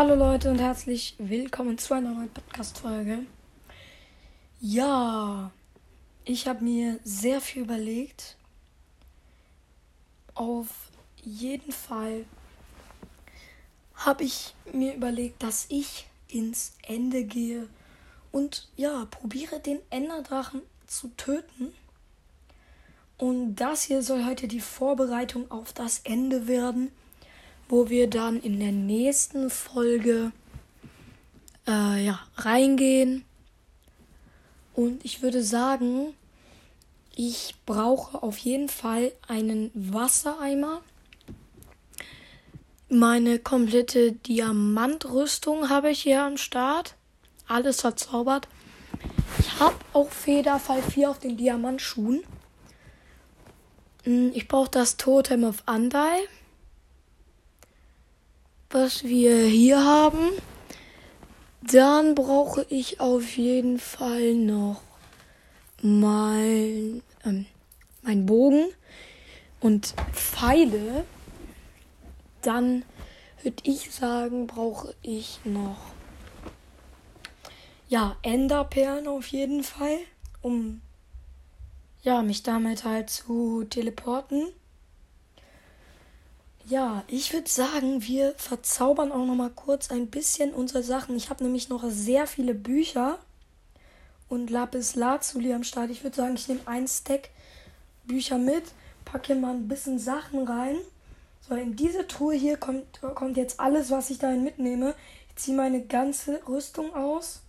Hallo Leute und herzlich willkommen zu einer neuen Podcast-Folge. Ja, ich habe mir sehr viel überlegt. Auf jeden Fall habe ich mir überlegt, dass ich ins Ende gehe und ja, probiere den Enderdrachen zu töten. Und das hier soll heute die Vorbereitung auf das Ende werden wo wir dann in der nächsten Folge äh, ja, reingehen. Und ich würde sagen, ich brauche auf jeden Fall einen Wassereimer. Meine komplette Diamantrüstung habe ich hier am Start. Alles verzaubert. Ich habe auch Federfall 4 auf den Diamantschuhen. Hm, ich brauche das Totem of Andai was wir hier haben. Dann brauche ich auf jeden Fall noch mein, ähm, mein Bogen und Pfeile. Dann würde ich sagen, brauche ich noch ja, Enderperlen auf jeden Fall, um ja, mich damit halt zu teleporten. Ja, ich würde sagen, wir verzaubern auch noch mal kurz ein bisschen unsere Sachen. Ich habe nämlich noch sehr viele Bücher und Lapis Lazuli am Start. Ich würde sagen, ich nehme ein Stack Bücher mit, packe mal ein bisschen Sachen rein. So, in diese Truhe hier kommt, kommt jetzt alles, was ich dahin mitnehme. Ich ziehe meine ganze Rüstung aus.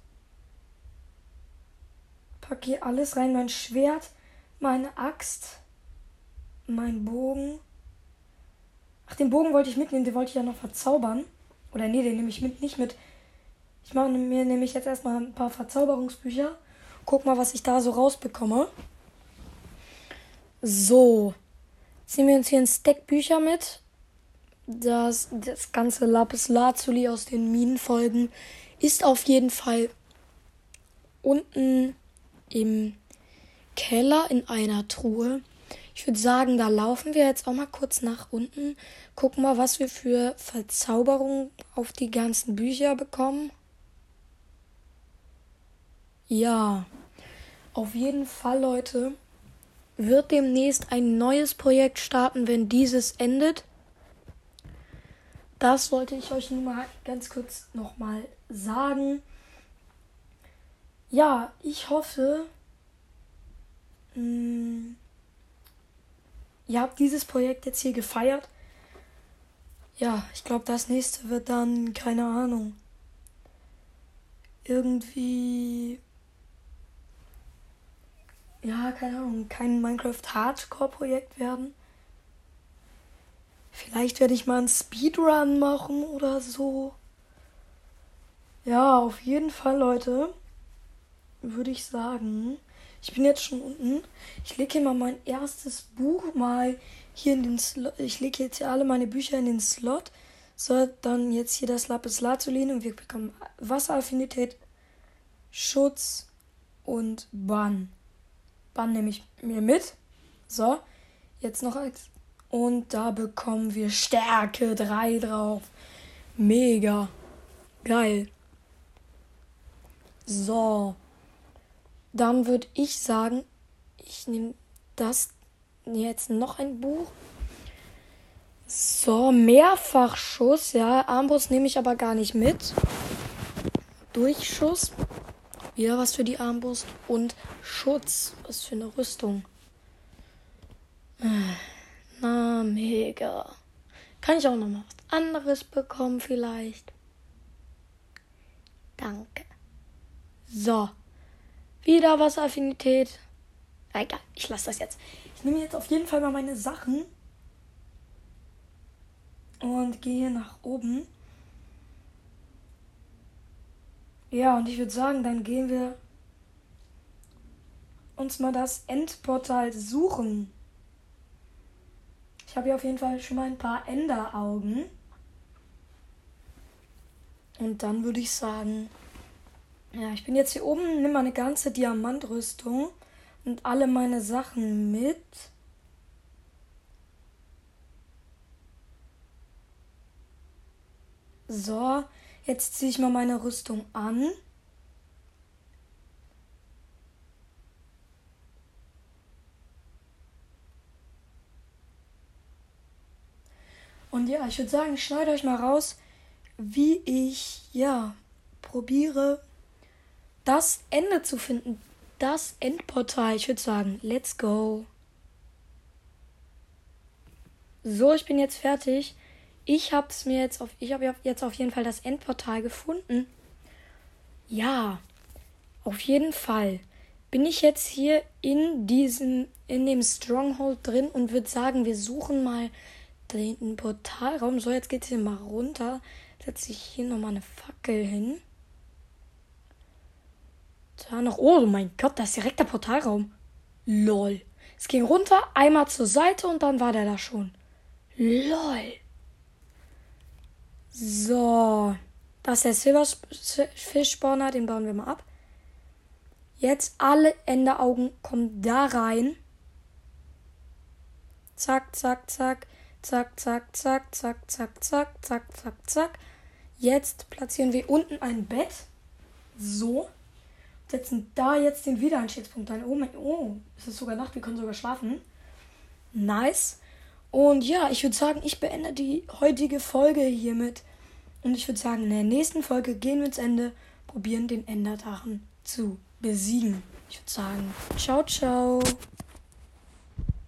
Packe hier alles rein. Mein Schwert, meine Axt, mein Bogen Ach, den Bogen wollte ich mitnehmen, den wollte ich ja noch verzaubern. Oder nee, den nehme ich mit, nicht mit. Ich mache mir nämlich jetzt erstmal ein paar Verzauberungsbücher. Guck mal, was ich da so rausbekomme. So. Ziehen wir uns hier ein Stack Bücher mit. Das, das ganze Lapis Lazuli aus den Minenfolgen ist auf jeden Fall unten im Keller in einer Truhe. Ich würde sagen, da laufen wir jetzt auch mal kurz nach unten. Gucken mal, was wir für Verzauberungen auf die ganzen Bücher bekommen. Ja, auf jeden Fall, Leute, wird demnächst ein neues Projekt starten, wenn dieses endet. Das wollte ich euch nur mal ganz kurz nochmal sagen. Ja, ich hoffe, mh, hm, ihr habt dieses Projekt jetzt hier gefeiert. Ja, ich glaube, das nächste wird dann, keine Ahnung, irgendwie, ja, keine Ahnung, kein Minecraft Hardcore-Projekt werden. Vielleicht werde ich mal einen Speedrun machen oder so. Ja, auf jeden Fall, Leute, würde ich sagen, ich bin jetzt schon unten. Ich lege hier mal mein erstes Buch mal hier in den Slot. Ich lege jetzt hier alle meine Bücher in den Slot. So, dann jetzt hier das Lapis Lazuli und wir bekommen Wasseraffinität, Schutz und Bann. Bann nehme ich mir mit. So, jetzt noch eins. Und da bekommen wir Stärke 3 drauf. Mega. Geil. So. Dann würde ich sagen, ich nehme das jetzt noch ein Buch. So, Mehrfachschuss, ja. Armbrust nehme ich aber gar nicht mit. Durchschuss. Wieder was für die Armbrust. Und Schutz. Was für eine Rüstung. Na, mega. Kann ich auch noch mal was anderes bekommen vielleicht? Danke. So. Wieder Wasseraffinität. Egal, ich lasse das jetzt. Ich nehme jetzt auf jeden Fall mal meine Sachen und gehe nach oben. Ja, und ich würde sagen, dann gehen wir uns mal das Endportal suchen. Ich habe hier auf jeden Fall schon mal ein paar Enderaugen. Und dann würde ich sagen, ja, ich bin jetzt hier oben, nehme meine ganze Diamantrüstung und alle meine Sachen mit. So, jetzt ziehe ich mal meine Rüstung an. Und ja, ich würde sagen, schneide euch mal raus, wie ich, ja, probiere, das Ende zu finden. Das Endportal. Ich würde sagen, let's go. So, ich bin jetzt fertig. Ich habe es mir jetzt auf, ich habe jetzt auf jeden Fall das Endportal gefunden. Ja, auf jeden Fall bin ich jetzt hier in diesem, in dem Stronghold drin und würde sagen, wir suchen mal den Portalraum. So, jetzt geht es hier mal runter. Setze ich hier nochmal eine Fackel hin. Da noch. Oh mein Gott, das ist direkt der Portalraum. Lol. Es ging runter, einmal zur Seite und dann war der da schon. Lol. So. Das ist der Silberfisch-Spawner, den bauen wir mal ab. Jetzt alle Enderaugen kommen da rein. Zack, zack, zack. Zack, zack, zack, zack, zack, zack, zack, zack, zack. Jetzt platzieren wir unten ein Bett. So. Setzen da jetzt den Wiedereinstiegspunkt ein. Oh mein, oh, es ist sogar Nacht, wir können sogar schlafen. Nice. Und ja, ich würde sagen, ich beende die heutige Folge hiermit. Und ich würde sagen, in der nächsten Folge gehen wir ins Ende, probieren den Enderdrachen zu besiegen. Ich würde sagen, ciao, ciao.